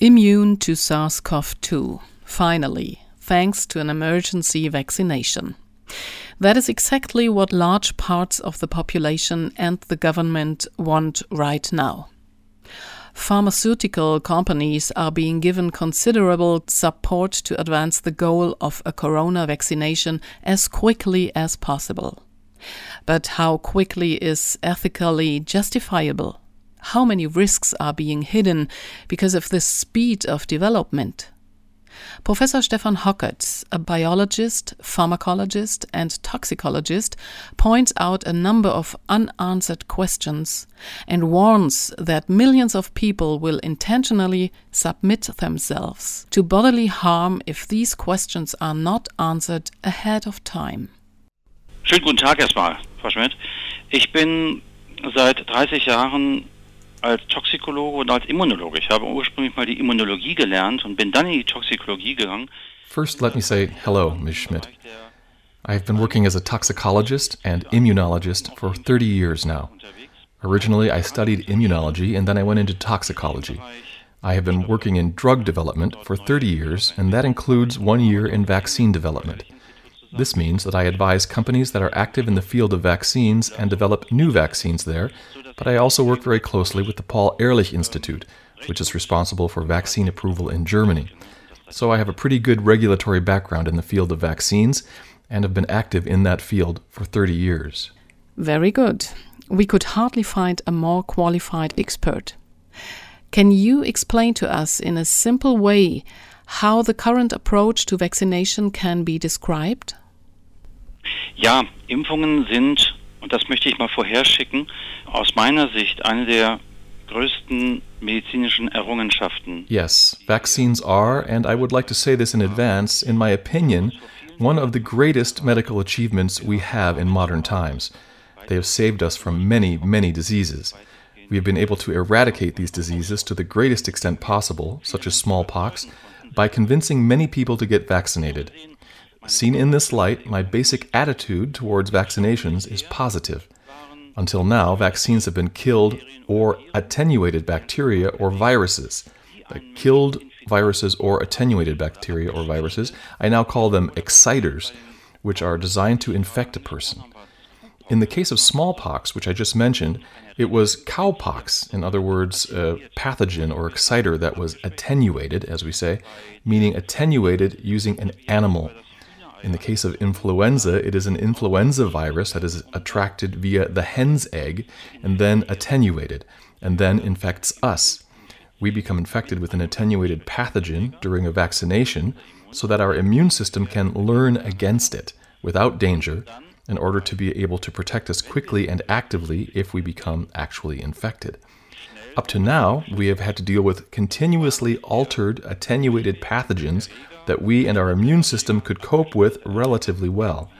Immune to SARS CoV 2, finally, thanks to an emergency vaccination. That is exactly what large parts of the population and the government want right now. Pharmaceutical companies are being given considerable support to advance the goal of a corona vaccination as quickly as possible. But how quickly is ethically justifiable? How many risks are being hidden because of the speed of development? Professor Stefan Hockertz, a biologist, pharmacologist, and toxicologist, points out a number of unanswered questions and warns that millions of people will intentionally submit themselves to bodily harm if these questions are not answered ahead of time. Schönen guten Tag erstmal, Frau Schmidt. Ich bin seit 30 Jahren als Toxikologe und als Immunologe. Ich habe ursprünglich mal die Immunologie gelernt und bin dann in die Toxikologie gegangen. First, let me say hello, Ms. Schmidt. I've been working as a toxicologist and immunologist for 30 years now. Originally, I studied immunology and then I went into toxicology. I have been working in drug development for 30 years, and that includes one year in vaccine development. This means that I advise companies that are active in the field of vaccines and develop new vaccines there but I also work very closely with the Paul Ehrlich Institute, which is responsible for vaccine approval in Germany. So I have a pretty good regulatory background in the field of vaccines and have been active in that field for 30 years. Very good. We could hardly find a more qualified expert. Can you explain to us in a simple way how the current approach to vaccination can be described? Ja, Impfungen sind und das möchte ich mal vorherschicken, aus meiner Sicht eine der größten medizinischen Errungenschaften. Yes, vaccines are, and I would like to say this in advance, in my opinion, one of the greatest medical achievements we have in modern times. They have saved us from many, many diseases. We have been able to eradicate these diseases to the greatest extent possible, such as smallpox, by convincing many people to get vaccinated. Seen in this light, my basic attitude towards vaccinations is positive. Until now, vaccines have been killed or attenuated bacteria or viruses. Killed viruses or attenuated bacteria or viruses, I now call them exciters, which are designed to infect a person. In the case of smallpox, which I just mentioned, it was cowpox, in other words, a pathogen or exciter that was attenuated, as we say, meaning attenuated using an animal in the case of influenza, it is an influenza virus that is attracted via the hen's egg and then attenuated, and then infects us. We become infected with an attenuated pathogen during a vaccination so that our immune system can learn against it without danger in order to be able to protect us quickly and actively if we become actually infected. Up to now, we have had to deal with continuously altered, attenuated pathogens that we and our immune system could cope with relatively well.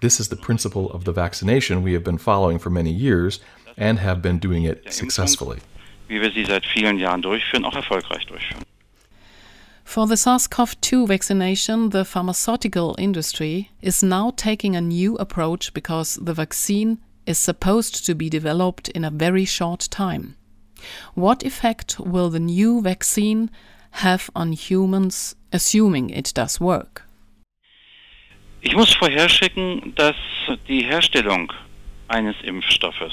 This is the principle of the vaccination we have been following for many years and have been doing it successfully. For the SARS CoV 2 vaccination, the pharmaceutical industry is now taking a new approach because the vaccine is supposed to be developed in a very short time. What effect will the new vaccine have on humans, assuming it does work? Ich muss vorherschicken, dass die Herstellung eines Impfstoffes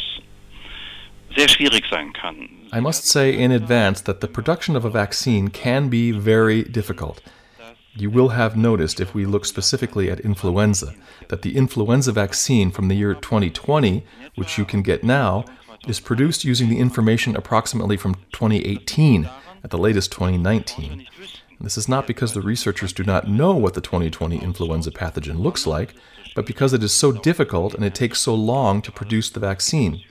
I must say in advance that the production of a vaccine can be very difficult. You will have noticed, if we look specifically at influenza, that the influenza vaccine from the year 2020, which you can get now, is produced using the information approximately from 2018 at the latest 2019. This is not because the researchers do not know what the 2020 influenza pathogen looks like, but because it is so difficult and it takes so long to produce the vaccine.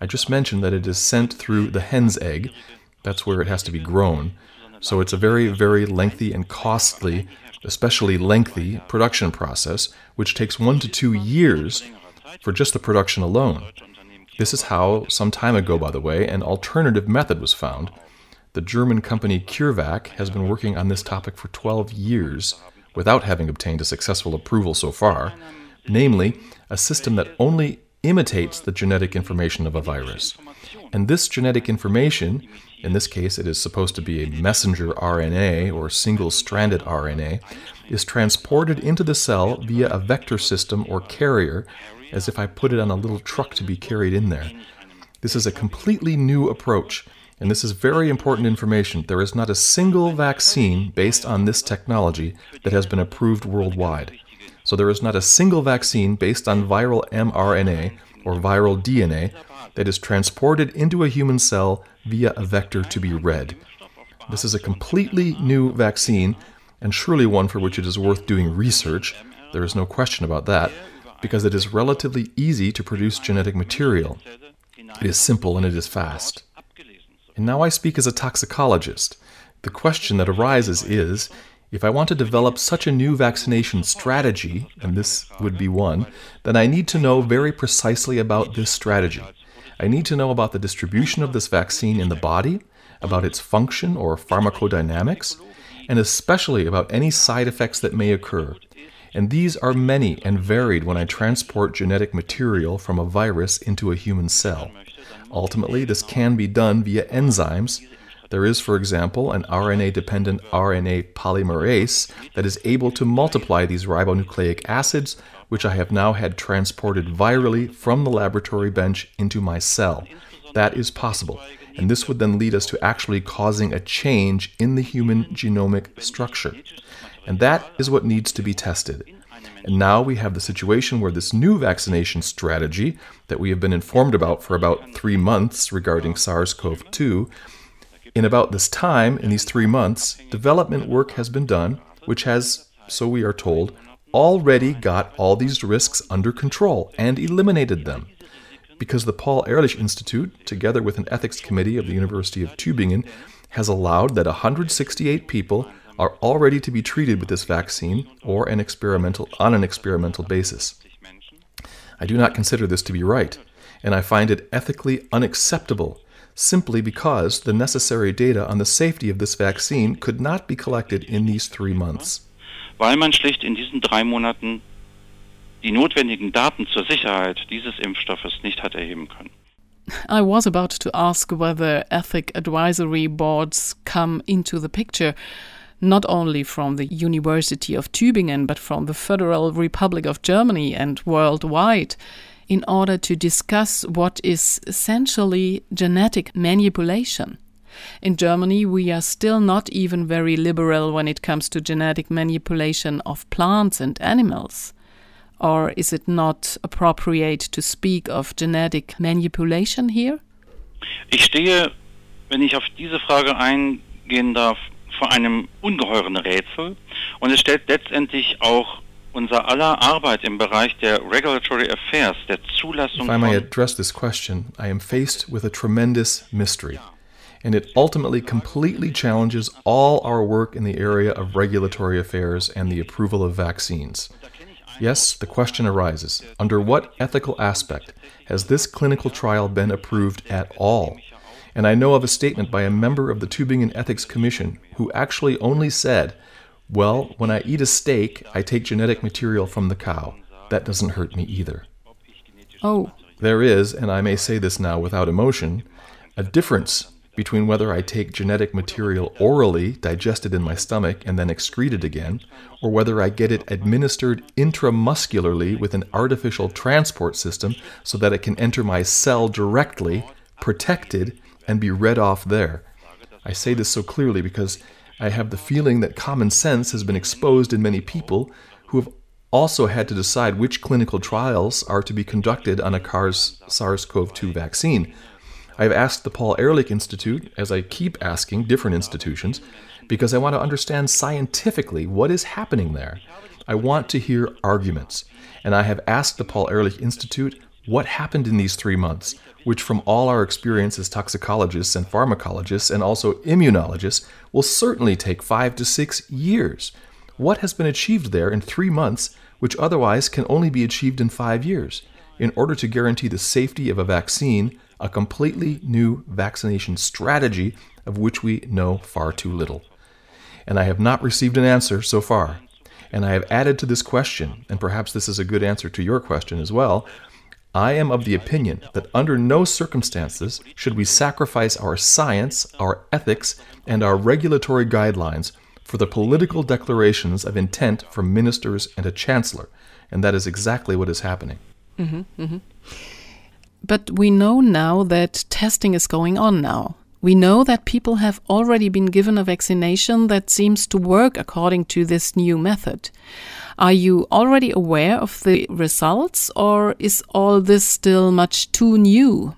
I just mentioned that it is sent through the hen's egg, that's where it has to be grown. So it's a very, very lengthy and costly, especially lengthy, production process, which takes one to two years for just the production alone. This is how, some time ago, by the way, an alternative method was found the German company CureVac has been working on this topic for 12 years without having obtained a successful approval so far, namely, a system that only imitates the genetic information of a virus. And this genetic information, in this case it is supposed to be a messenger RNA or single stranded RNA, is transported into the cell via a vector system or carrier, as if I put it on a little truck to be carried in there. This is a completely new approach, and this is very important information. There is not a single vaccine based on this technology that has been approved worldwide. So there is not a single vaccine based on viral mRNA or viral DNA that is transported into a human cell via a vector to be read. This is a completely new vaccine, and surely one for which it is worth doing research. There is no question about that, because it is relatively easy to produce genetic material. It is simple and it is fast. And now I speak as a toxicologist. The question that arises is if I want to develop such a new vaccination strategy, and this would be one, then I need to know very precisely about this strategy. I need to know about the distribution of this vaccine in the body, about its function or pharmacodynamics, and especially about any side effects that may occur. And these are many and varied when I transport genetic material from a virus into a human cell. Ultimately, this can be done via enzymes. There is, for example, an RNA dependent RNA polymerase that is able to multiply these ribonucleic acids, which I have now had transported virally from the laboratory bench into my cell. That is possible, and this would then lead us to actually causing a change in the human genomic structure. And that is what needs to be tested. And now we have the situation where this new vaccination strategy that we have been informed about for about three months regarding SARS CoV 2, in about this time, in these three months, development work has been done, which has, so we are told, already got all these risks under control and eliminated them. Because the Paul Ehrlich Institute, together with an ethics committee of the University of Tübingen, has allowed that 168 people are already to be treated with this vaccine or an experimental on an experimental basis. I do not consider this to be right, and I find it ethically unacceptable simply because the necessary data on the safety of this vaccine could not be collected in these three months. Weil man schlicht in diesen drei Monaten die notwendigen Daten zur Sicherheit dieses Impfstoffes nicht hat erheben können. I was about to ask whether ethic advisory boards come into the picture, not only from the University of Tübingen, but from the Federal Republic of Germany and worldwide, in order to discuss what is essentially genetic manipulation. In Germany, we are still not even very liberal when it comes to genetic manipulation of plants and animals. Or is it not appropriate to speak of genetic manipulation here? Ich stehe, wenn ich auf diese Frage eingehen darf, vor einem ungeheuren Rätsel und es stellt letztendlich auch unser aller Arbeit im Bereich der Regulatory Affairs, der Zulassung If I may address this question, I am faced with a tremendous mystery, and it ultimately completely challenges all our work in the area of regulatory affairs and the approval of vaccines. Yes, the question arises under what ethical aspect has this clinical trial been approved at all? And I know of a statement by a member of the Tübingen Ethics Commission who actually only said, Well, when I eat a steak, I take genetic material from the cow. That doesn't hurt me either. Oh. There is, and I may say this now without emotion, a difference between whether I take genetic material orally, digested in my stomach, and then excreted again, or whether I get it administered intramuscularly with an artificial transport system so that it can enter my cell directly, protected, and be read off there. I say this so clearly because I have the feeling that common sense has been exposed in many people who have also had to decide which clinical trials are to be conducted on a SARS CoV 2 vaccine. I've asked the Paul Ehrlich Institute, as I keep asking different institutions, because I want to understand scientifically what is happening there. I want to hear arguments. And I have asked the Paul Ehrlich Institute what happened in these three months which from all our experience as toxicologists and pharmacologists and also immunologists will certainly take five to six years. What has been achieved there in three months, which otherwise can only be achieved in five years, in order to guarantee the safety of a vaccine, a completely new vaccination strategy of which we know far too little? And I have not received an answer so far. And I have added to this question, and perhaps this is a good answer to your question as well I am of the opinion that under no circumstances should we sacrifice our science, our ethics, and our regulatory guidelines for the political declarations of intent from ministers and a chancellor. And that is exactly what is happening. Mm-hmm, mm-hmm. But we know now that testing is going on now. We know that people have already been given a vaccination that seems to work according to this new method. Are you already aware of the results or is all this still much too new?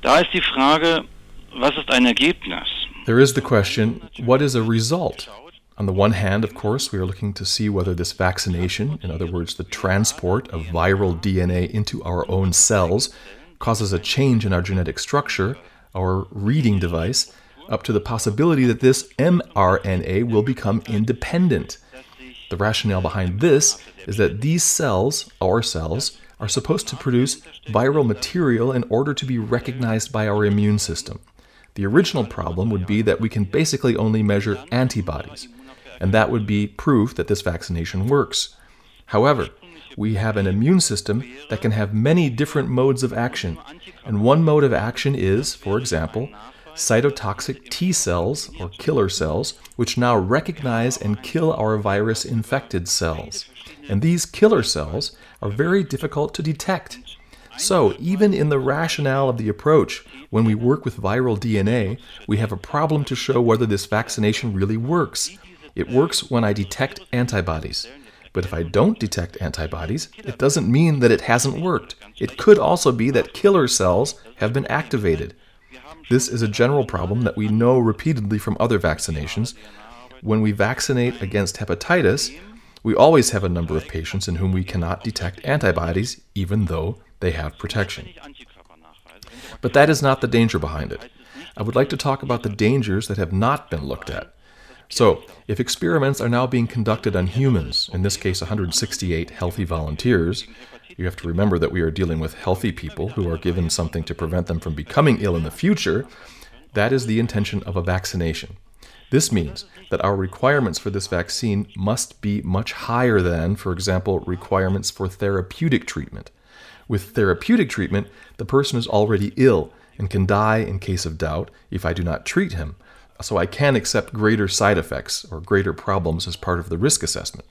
Da ist die Frage, was ist ein Ergebnis? There is the question, what is a result? On the one hand, of course, we are looking to see whether this vaccination, in other words, the transport of viral DNA into our own cells, causes a change in our genetic structure our reading device, up to the possibility that this mRNA will become independent. The rationale behind this is that these cells, our cells, are supposed to produce viral material in order to be recognized by our immune system. The original problem would be that we can basically only measure antibodies, and that would be proof that this vaccination works. However, we have an immune system that can have many different modes of action. And one mode of action is, for example, cytotoxic T cells or killer cells, which now recognize and kill our virus infected cells. And these killer cells are very difficult to detect. So, even in the rationale of the approach, when we work with viral DNA, we have a problem to show whether this vaccination really works. It works when I detect antibodies. But if I don't detect antibodies, it doesn't mean that it hasn't worked. It could also be that killer cells have been activated. This is a general problem that we know repeatedly from other vaccinations. When we vaccinate against hepatitis, we always have a number of patients in whom we cannot detect antibodies, even though they have protection. But that is not the danger behind it. I would like to talk about the dangers that have not been looked at. So, if experiments are now being conducted on humans, in this case 168 healthy volunteers, you have to remember that we are dealing with healthy people who are given something to prevent them from becoming ill in the future. That is the intention of a vaccination. This means that our requirements for this vaccine must be much higher than, for example, requirements for therapeutic treatment. With therapeutic treatment, the person is already ill and can die in case of doubt if I do not treat him so I can accept greater side effects or greater problems as part of the risk assessment.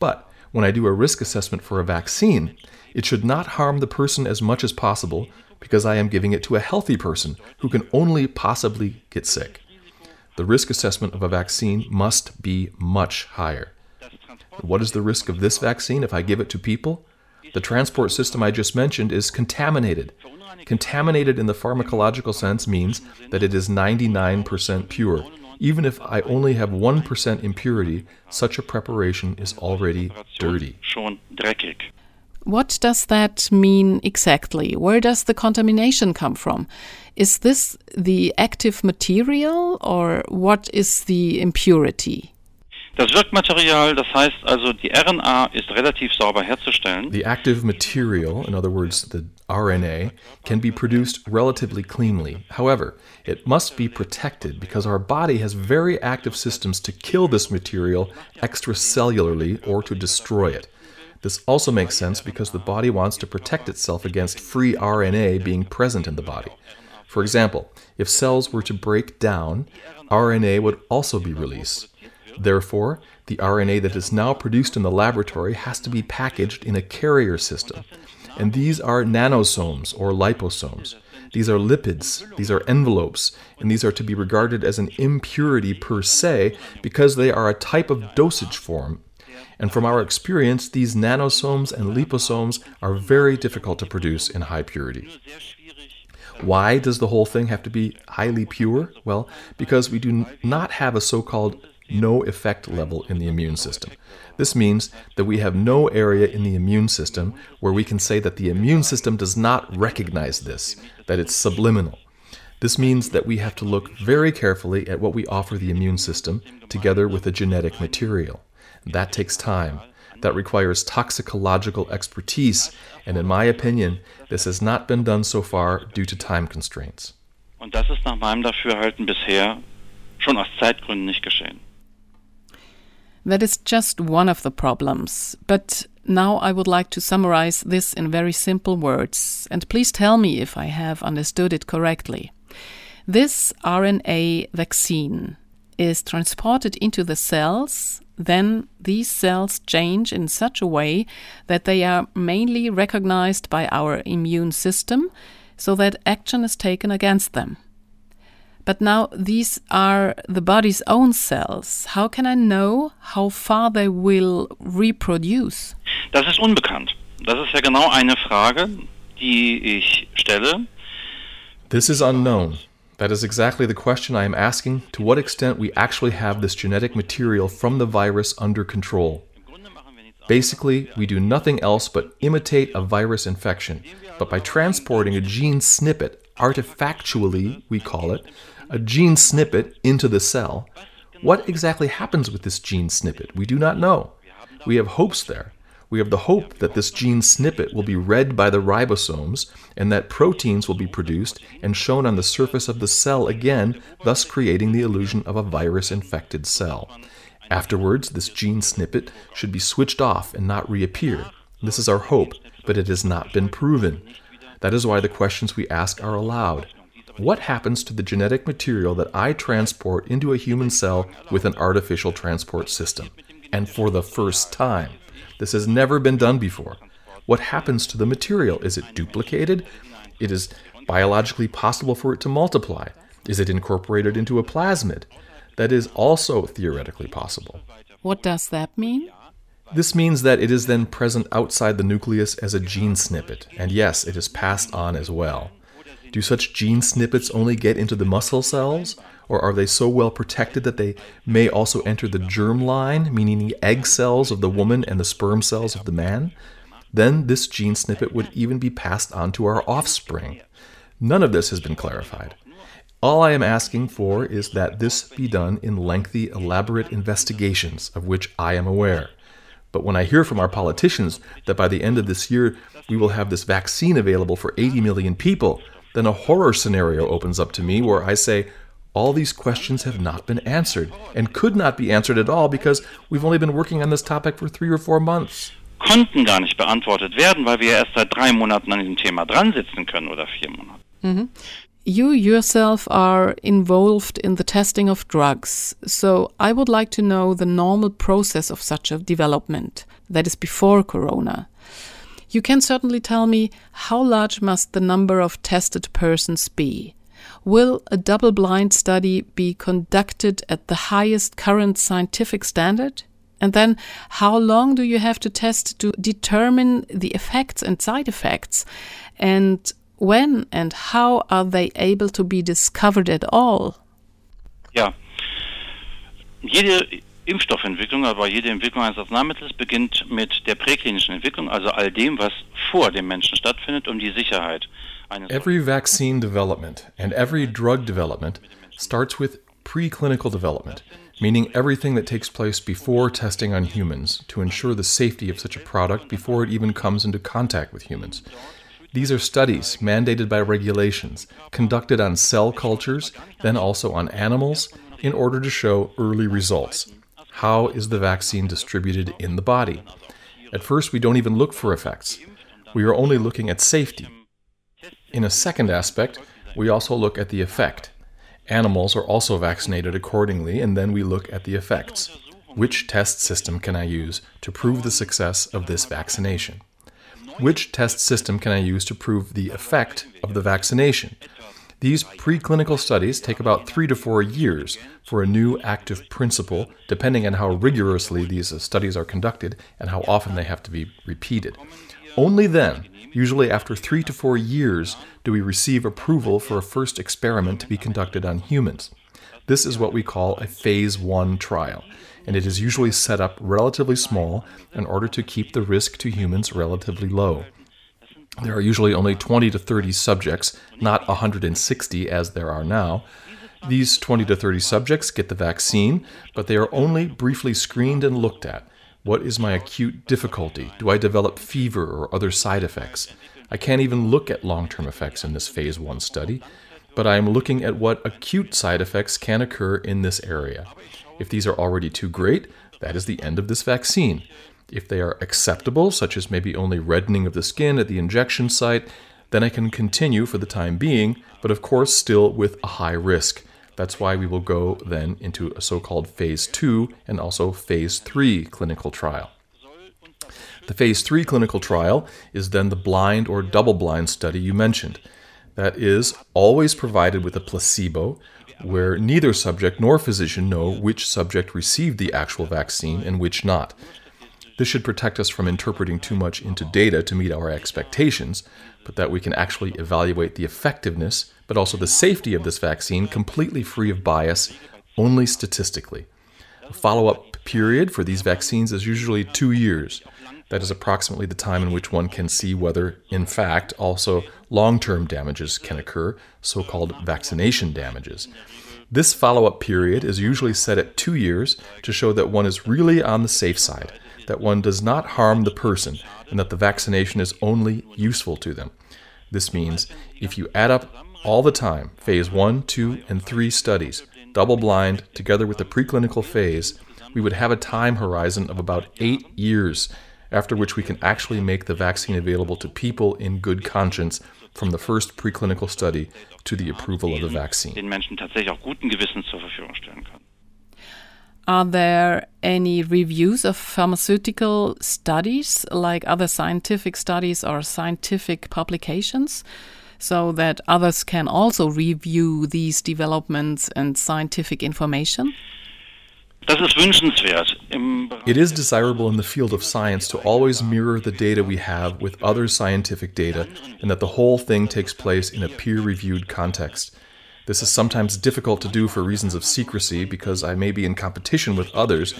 But when I do a risk assessment for a vaccine, it should not harm the person as much as possible because I am giving it to a healthy person who can only possibly get sick. The risk assessment of a vaccine must be much higher. What is the risk of this vaccine if I give it to people? The transport system I just mentioned is contaminated. Contaminated in the pharmacological sense means that it is 99% pure. Even if I only have 1% impurity, such a preparation is already dirty. What does that mean exactly? Where does the contamination come from? Is this the active material or what is the impurity? Das Wirkmaterial, das heißt also, die RNA ist relativ sauber herzustellen. The active material, in other words, the RNA, can be produced relatively cleanly. However, it must be protected because our body has very active systems to kill this material extracellularly or to destroy it. This also makes sense because the body wants to protect itself against free RNA being present in the body. For example, if cells were to break down, RNA would also be released. Therefore, the RNA that is now produced in the laboratory has to be packaged in a carrier system. And these are nanosomes or liposomes. These are lipids, these are envelopes, and these are to be regarded as an impurity per se because they are a type of dosage form. And from our experience, these nanosomes and liposomes are very difficult to produce in high purity. Why does the whole thing have to be highly pure? Well, because we do not have a so called no effect level in the immune system. This means that we have no area in the immune system where we can say that the immune system does not recognize this, that it's subliminal. This means that we have to look very carefully at what we offer the immune system together with the genetic material. That takes time. That requires toxicological expertise, and in my opinion, this has not been done so far due to time constraints. Und das ist nach meinem Dafürhalten bisher schon aus Zeitgründen nicht geschehen. That is just one of the problems. But now I would like to summarize this in very simple words, and please tell me if I have understood it correctly. This RNA vaccine is transported into the cells, then these cells change in such a way that they are mainly recognized by our immune system so that action is taken against them. But now these are the body's own cells. How can I know how far they will reproduce? Das ist unbekannt. Das ist ja genau eine Frage, die ich stelle. This is unknown. That is exactly the question I am asking to what extent we actually have this genetic material from the virus under control. Basically, we do nothing else but imitate a virus infection, but by transporting a gene snippet, artifactually, we call it, a gene snippet into the cell. What exactly happens with this gene snippet? We do not know. We have hopes there. We have the hope that this gene snippet will be read by the ribosomes and that proteins will be produced and shown on the surface of the cell again, thus creating the illusion of a virus infected cell. Afterwards, this gene snippet should be switched off and not reappear. This is our hope, but it has not been proven. That is why the questions we ask are allowed. What happens to the genetic material that I transport into a human cell with an artificial transport system? And for the first time. This has never been done before. What happens to the material? Is it duplicated? It is biologically possible for it to multiply. Is it incorporated into a plasmid? That is also theoretically possible. What does that mean? This means that it is then present outside the nucleus as a gene snippet, and yes, it is passed on as well. Do such gene snippets only get into the muscle cells? Or are they so well protected that they may also enter the germ line, meaning the egg cells of the woman and the sperm cells of the man? Then this gene snippet would even be passed on to our offspring. None of this has been clarified. All I am asking for is that this be done in lengthy, elaborate investigations of which I am aware. But when I hear from our politicians that by the end of this year we will have this vaccine available for 80 million people, then a horror scenario opens up to me where I say, all these questions have not been answered and could not be answered at all because we've only been working on this topic for three or four months. Konnten gar nicht beantwortet werden, weil wir erst seit drei Monaten an diesem Thema dran sitzen können oder vier Monate. Mhm. You yourself are involved in the testing of drugs, so I would like to know the normal process of such a development, that is before Corona. You can certainly tell me how large must the number of tested persons be? Will a double blind study be conducted at the highest current scientific standard? And then, how long do you have to test to determine the effects and side effects? And when and how are they able to be discovered at all? Yeah. jede Impfstoffentwicklung, aber jede Entwicklung eines Arzneimittels beginnt mit der präklinischen Entwicklung, also all dem, was vor dem Menschen stattfindet, um die Sicherheit eines. Every vaccine development and every drug development starts with preclinical development, meaning everything that takes place before testing on humans to ensure the safety of such a product before it even comes into contact with humans. These are studies mandated by regulations, conducted on cell cultures, then also on animals, in order to show early results. How is the vaccine distributed in the body? At first, we don't even look for effects. We are only looking at safety. In a second aspect, we also look at the effect. Animals are also vaccinated accordingly, and then we look at the effects. Which test system can I use to prove the success of this vaccination? Which test system can I use to prove the effect of the vaccination? These preclinical studies take about three to four years for a new active principle, depending on how rigorously these studies are conducted and how often they have to be repeated. Only then, usually after three to four years, do we receive approval for a first experiment to be conducted on humans. This is what we call a phase one trial, and it is usually set up relatively small in order to keep the risk to humans relatively low. There are usually only 20 to 30 subjects, not 160 as there are now. These 20 to 30 subjects get the vaccine, but they are only briefly screened and looked at. What is my acute difficulty? Do I develop fever or other side effects? I can't even look at long term effects in this phase 1 study, but I am looking at what acute side effects can occur in this area. If these are already too great, that is the end of this vaccine. If they are acceptable, such as maybe only reddening of the skin at the injection site, then I can continue for the time being, but of course still with a high risk. That's why we will go then into a so called phase 2 and also phase 3 clinical trial. The phase 3 clinical trial is then the blind or double blind study you mentioned. That is always provided with a placebo, where neither subject nor physician know which subject received the actual vaccine and which not. This should protect us from interpreting too much into data to meet our expectations, but that we can actually evaluate the effectiveness, but also the safety of this vaccine completely free of bias, only statistically. A follow up period for these vaccines is usually two years. That is approximately the time in which one can see whether, in fact, also long term damages can occur, so called vaccination damages. This follow up period is usually set at two years to show that one is really on the safe side, that one does not harm the person, and that the vaccination is only useful to them. This means if you add up all the time, phase 1, 2, and 3 studies, double blind, together with the preclinical phase, we would have a time horizon of about eight years after which we can actually make the vaccine available to people in good conscience from the first preclinical study to the approval of the vaccine. Are there any reviews of pharmaceutical studies, like other scientific studies or scientific publications, so that others can also review these developments and scientific information? It is desirable in the field of science to always mirror the data we have with other scientific data and that the whole thing takes place in a peer reviewed context. This is sometimes difficult to do for reasons of secrecy because I may be in competition with others,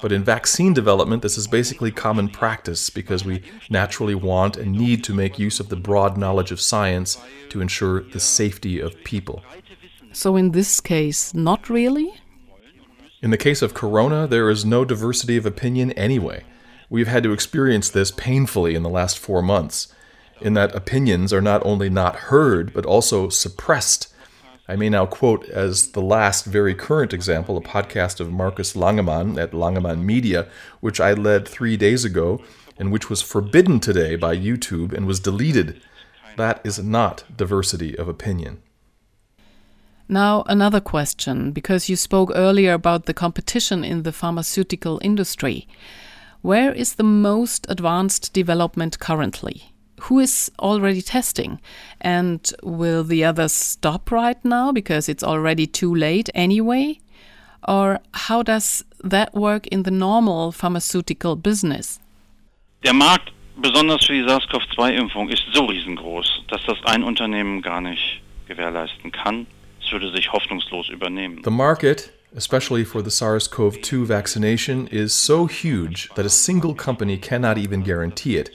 but in vaccine development, this is basically common practice because we naturally want and need to make use of the broad knowledge of science to ensure the safety of people. So, in this case, not really? In the case of Corona, there is no diversity of opinion anyway. We've had to experience this painfully in the last four months, in that opinions are not only not heard, but also suppressed. I may now quote as the last very current example a podcast of Marcus Langemann at Langemann Media, which I led three days ago and which was forbidden today by YouTube and was deleted. That is not diversity of opinion. Now, another question, because you spoke earlier about the competition in the pharmaceutical industry. Where is the most advanced development currently? Who is already testing? And will the others stop right now because it's already too late anyway? Or how does that work in the normal pharmaceutical business? Der Markt, besonders für die SARS-CoV-2-Impfung, ist so riesengroß, dass das ein Unternehmen gar nicht gewährleisten kann. würde sich hoffnungslos übernehmen. The market, especially for the SARS-CoV-2 vaccination, is so huge that a single company cannot even guarantee it.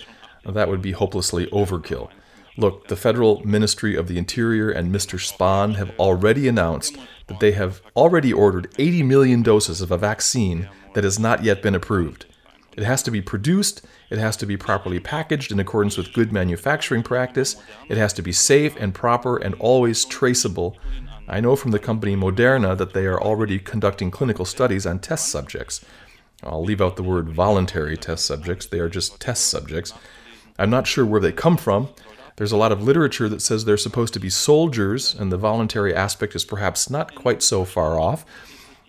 That would be hopelessly overkill. Look, the Federal Ministry of the Interior and Mr. Spahn have already announced that they have already ordered 80 million doses of a vaccine that has not yet been approved. It has to be produced, it has to be properly packaged in accordance with good manufacturing practice, it has to be safe and proper and always traceable I know from the company Moderna that they are already conducting clinical studies on test subjects. I'll leave out the word voluntary test subjects, they are just test subjects. I'm not sure where they come from. There's a lot of literature that says they're supposed to be soldiers, and the voluntary aspect is perhaps not quite so far off.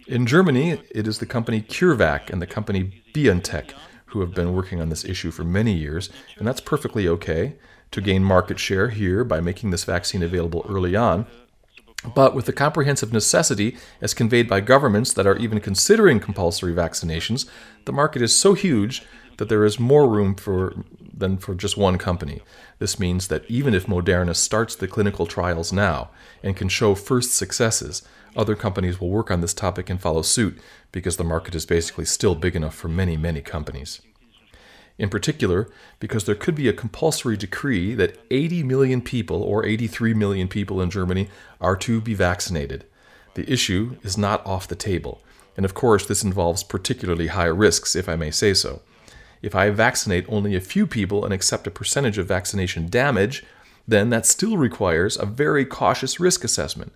In Germany, it is the company CureVac and the company BioNTech who have been working on this issue for many years, and that's perfectly okay to gain market share here by making this vaccine available early on. But with the comprehensive necessity as conveyed by governments that are even considering compulsory vaccinations, the market is so huge that there is more room for than for just one company. This means that even if Moderna starts the clinical trials now and can show first successes, other companies will work on this topic and follow suit because the market is basically still big enough for many, many companies in particular because there could be a compulsory decree that 80 million people, or 83 million people in Germany, are to be vaccinated. The issue is not off the table. And of course, this involves particularly high risks, if I may say so. If I vaccinate only a few people and accept a percentage of vaccination damage, then that still requires a very cautious risk assessment.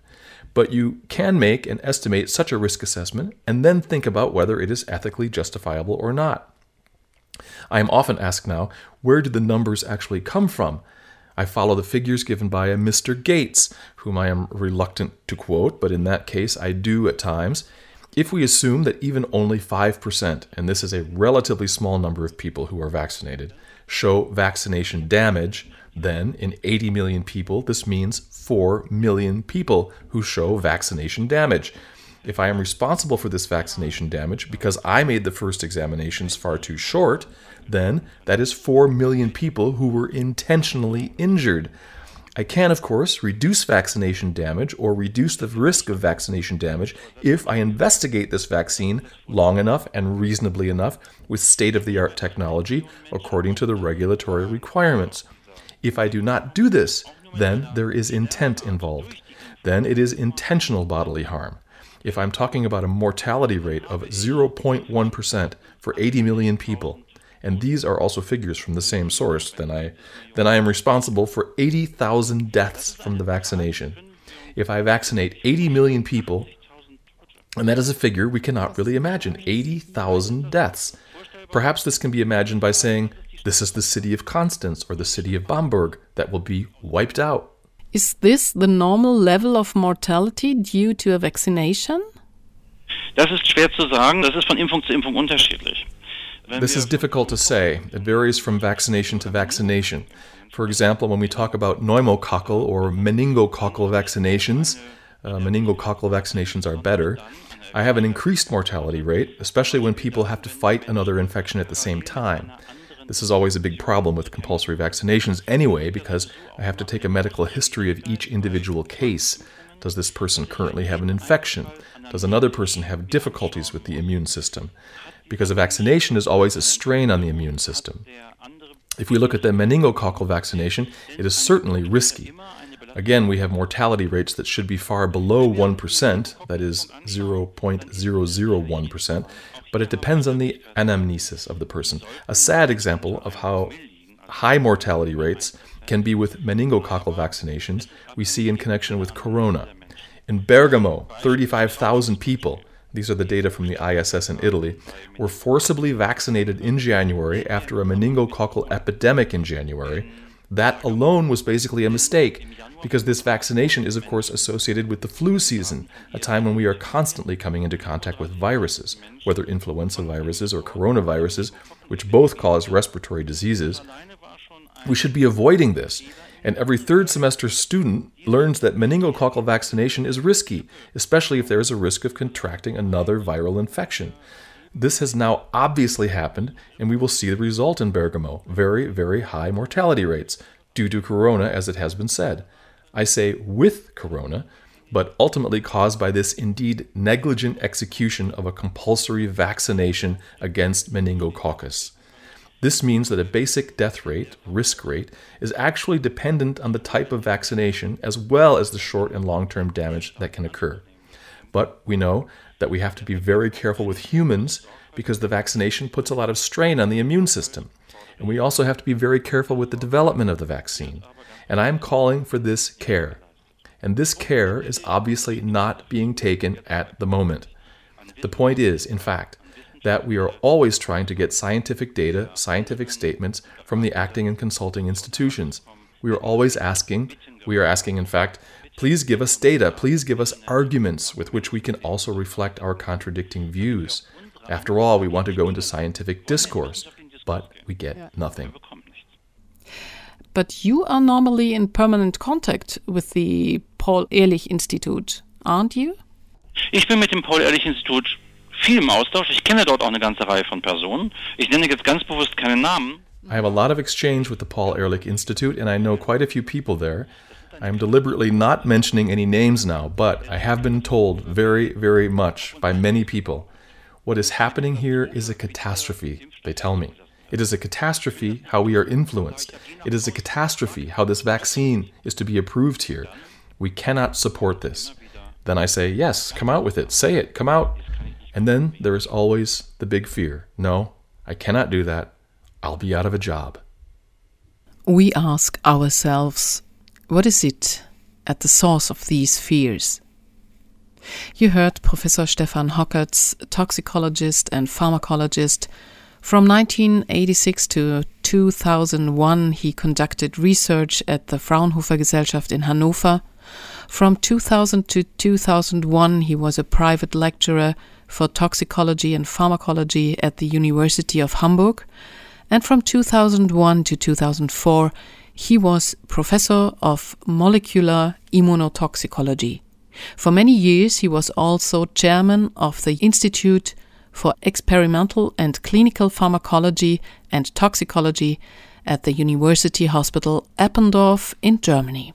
But you can make and estimate such a risk assessment and then think about whether it is ethically justifiable or not. I am often asked now, where do the numbers actually come from? I follow the figures given by a Mr. Gates, whom I am reluctant to quote, but in that case I do at times. If we assume that even only 5%, and this is a relatively small number of people who are vaccinated, show vaccination damage, then in 80 million people, this means 4 million people who show vaccination damage. If I am responsible for this vaccination damage because I made the first examinations far too short, then that is 4 million people who were intentionally injured. I can, of course, reduce vaccination damage or reduce the risk of vaccination damage if I investigate this vaccine long enough and reasonably enough with state of the art technology according to the regulatory requirements. If I do not do this, then there is intent involved. Then it is intentional bodily harm. If I'm talking about a mortality rate of 0.1% for 80 million people, and these are also figures from the same source, then I, then I am responsible for 80,000 deaths from the vaccination. If I vaccinate 80 million people, and that is a figure we cannot really imagine 80,000 deaths. Perhaps this can be imagined by saying, this is the city of Constance or the city of Bamberg that will be wiped out. Is this the normal level of mortality due to a vaccination? Das ist schwer zu sagen. Das ist von Impfung zu Impfung unterschiedlich. This is difficult to say. It varies from vaccination to vaccination. For example, when we talk about pneumococcal or meningococcal vaccinations, uh, meningococcal vaccinations are better. I have an increased mortality rate, especially when people have to fight another infection at the same time. This is always a big problem with compulsory vaccinations anyway, because I have to take a medical history of each individual case. Does this person currently have an infection? Does another person have difficulties with the immune system? Because a vaccination is always a strain on the immune system. If we look at the meningococcal vaccination, it is certainly risky. Again, we have mortality rates that should be far below 1%, that is 0.001%, but it depends on the anamnesis of the person. A sad example of how high mortality rates can be with meningococcal vaccinations we see in connection with corona. In Bergamo, 35,000 people these are the data from the ISS in Italy, were forcibly vaccinated in January after a meningococcal epidemic in January. That alone was basically a mistake because this vaccination is, of course, associated with the flu season, a time when we are constantly coming into contact with viruses, whether influenza viruses or coronaviruses, which both cause respiratory diseases. We should be avoiding this and every third semester student learns that meningococcal vaccination is risky, especially if there is a risk of contracting another viral infection. This has now obviously happened, and we will see the result in Bergamo very, very high mortality rates due to corona, as it has been said. I say with corona, but ultimately caused by this indeed negligent execution of a compulsory vaccination against meningococcus. This means that a basic death rate, risk rate, is actually dependent on the type of vaccination as well as the short and long term damage that can occur. But we know that we have to be very careful with humans because the vaccination puts a lot of strain on the immune system. And we also have to be very careful with the development of the vaccine. And I'm calling for this care. And this care is obviously not being taken at the moment. The point is, in fact, that we are always trying to get scientific data, scientific statements from the acting and consulting institutions. We are always asking, we are asking, in fact, please give us data, please give us arguments with which we can also reflect our contradicting views. After all, we want to go into scientific discourse, but we get nothing. But you are normally in permanent contact with the Paul Ehrlich Institute, aren't you? Ich bin mit dem Paul Ehrlich Institut viel im Austausch. Ich kenne dort auch eine ganze Reihe von Personen. Ich nenne jetzt ganz bewusst keine Namen. I have a lot of exchange with the Paul Ehrlich Institute, and I know quite a few people there. I am deliberately not mentioning any names now, but I have been told very, very much by many people what is happening here is a catastrophe, they tell me. It is a catastrophe how we are influenced. It is a catastrophe how this vaccine is to be approved here. We cannot support this. Then I say, yes, come out with it. Say it. Come out. And then there is always the big fear no, I cannot do that. I'll be out of a job. We ask ourselves, what is it at the source of these fears? You heard Professor Stefan Hockertz, toxicologist and pharmacologist, From 1986 to 2001, he conducted research at the Fraunhofer Gesellschaft in Hannover. From 2000 to 2001, he was a private lecturer for toxicology and pharmacology at the University of Hamburg. And from 2001 to 2004, he was professor of molecular immunotoxicology. For many years, he was also chairman of the Institute for Experimental and Clinical Pharmacology and Toxicology at the University Hospital Eppendorf in Germany.